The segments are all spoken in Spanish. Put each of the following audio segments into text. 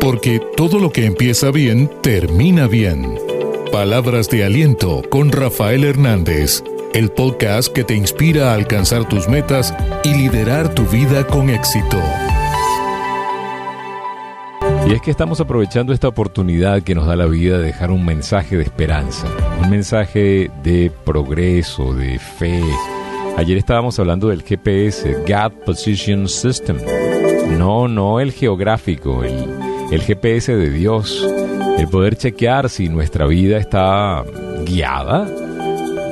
Porque todo lo que empieza bien, termina bien. Palabras de aliento con Rafael Hernández, el podcast que te inspira a alcanzar tus metas y liderar tu vida con éxito. Y es que estamos aprovechando esta oportunidad que nos da la vida de dejar un mensaje de esperanza, un mensaje de progreso, de fe. Ayer estábamos hablando del GPS, God Position System. No, no el geográfico, el, GPS de Dios. El poder chequear si nuestra vida está guiada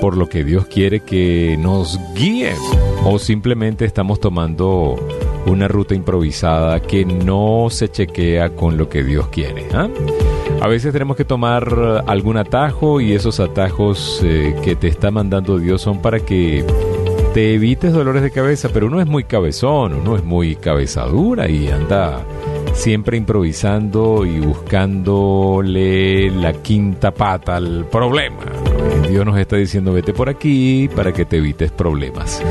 por lo que Dios quiere que nos guíe o simplemente estamos tomando una ruta improvisada que no se chequea con lo que Dios quiere. ¿ah? A veces tenemos que tomar algún atajo y esos atajos eh, que te está mandando Dios son para que te evites dolores de cabeza, pero uno es muy cabezón, uno es muy cabezadura y anda siempre improvisando y buscándole la quinta pata al problema. Dios nos está diciendo vete por aquí para que te evites problemas.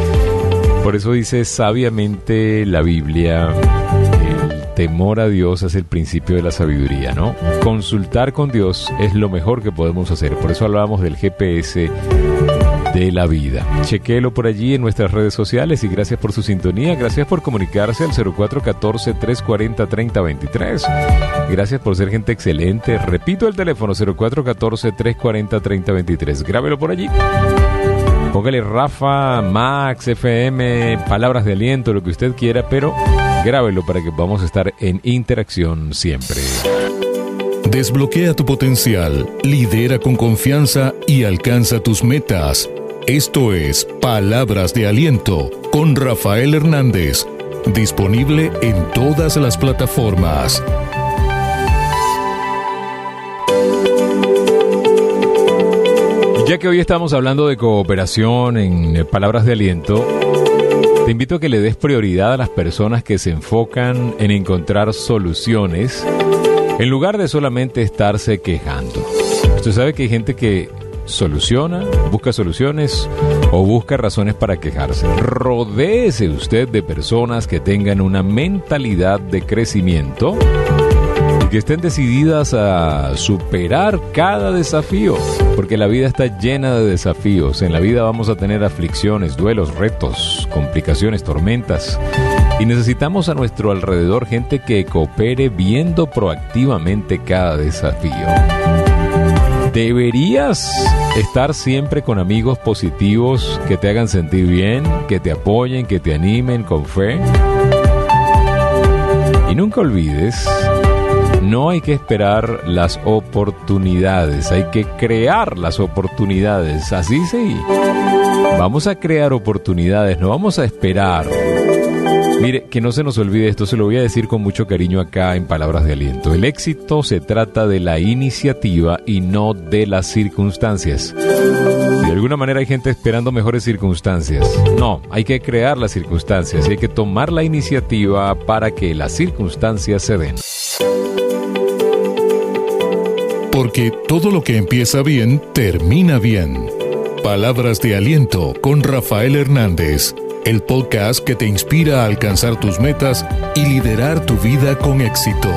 Por eso dice sabiamente la Biblia, el temor a Dios es el principio de la sabiduría, ¿no? Consultar con Dios es lo mejor que podemos hacer. Por eso hablábamos del GPS de la vida. Chequéelo por allí en nuestras redes sociales y gracias por su sintonía. Gracias por comunicarse al 0414-340-3023. Gracias por ser gente excelente. Repito el teléfono 0414-340-3023. Grábelo por allí. Póngale Rafa, Max, FM, palabras de aliento, lo que usted quiera, pero grábelo para que vamos a estar en interacción siempre. Desbloquea tu potencial, lidera con confianza y alcanza tus metas. Esto es Palabras de Aliento con Rafael Hernández, disponible en todas las plataformas. Ya que hoy estamos hablando de cooperación en eh, palabras de aliento, te invito a que le des prioridad a las personas que se enfocan en encontrar soluciones en lugar de solamente estarse quejando. Usted sabe que hay gente que soluciona, busca soluciones o busca razones para quejarse. Rodéese usted de personas que tengan una mentalidad de crecimiento que estén decididas a superar cada desafío, porque la vida está llena de desafíos. En la vida vamos a tener aflicciones, duelos, retos, complicaciones, tormentas. Y necesitamos a nuestro alrededor gente que coopere viendo proactivamente cada desafío. Deberías estar siempre con amigos positivos que te hagan sentir bien, que te apoyen, que te animen con fe. Y nunca olvides no hay que esperar las oportunidades, hay que crear las oportunidades. Así sí. Vamos a crear oportunidades, no vamos a esperar. Mire, que no se nos olvide esto, se lo voy a decir con mucho cariño acá en palabras de aliento. El éxito se trata de la iniciativa y no de las circunstancias. De alguna manera hay gente esperando mejores circunstancias. No, hay que crear las circunstancias y hay que tomar la iniciativa para que las circunstancias se den. Porque todo lo que empieza bien, termina bien. Palabras de aliento con Rafael Hernández, el podcast que te inspira a alcanzar tus metas y liderar tu vida con éxito.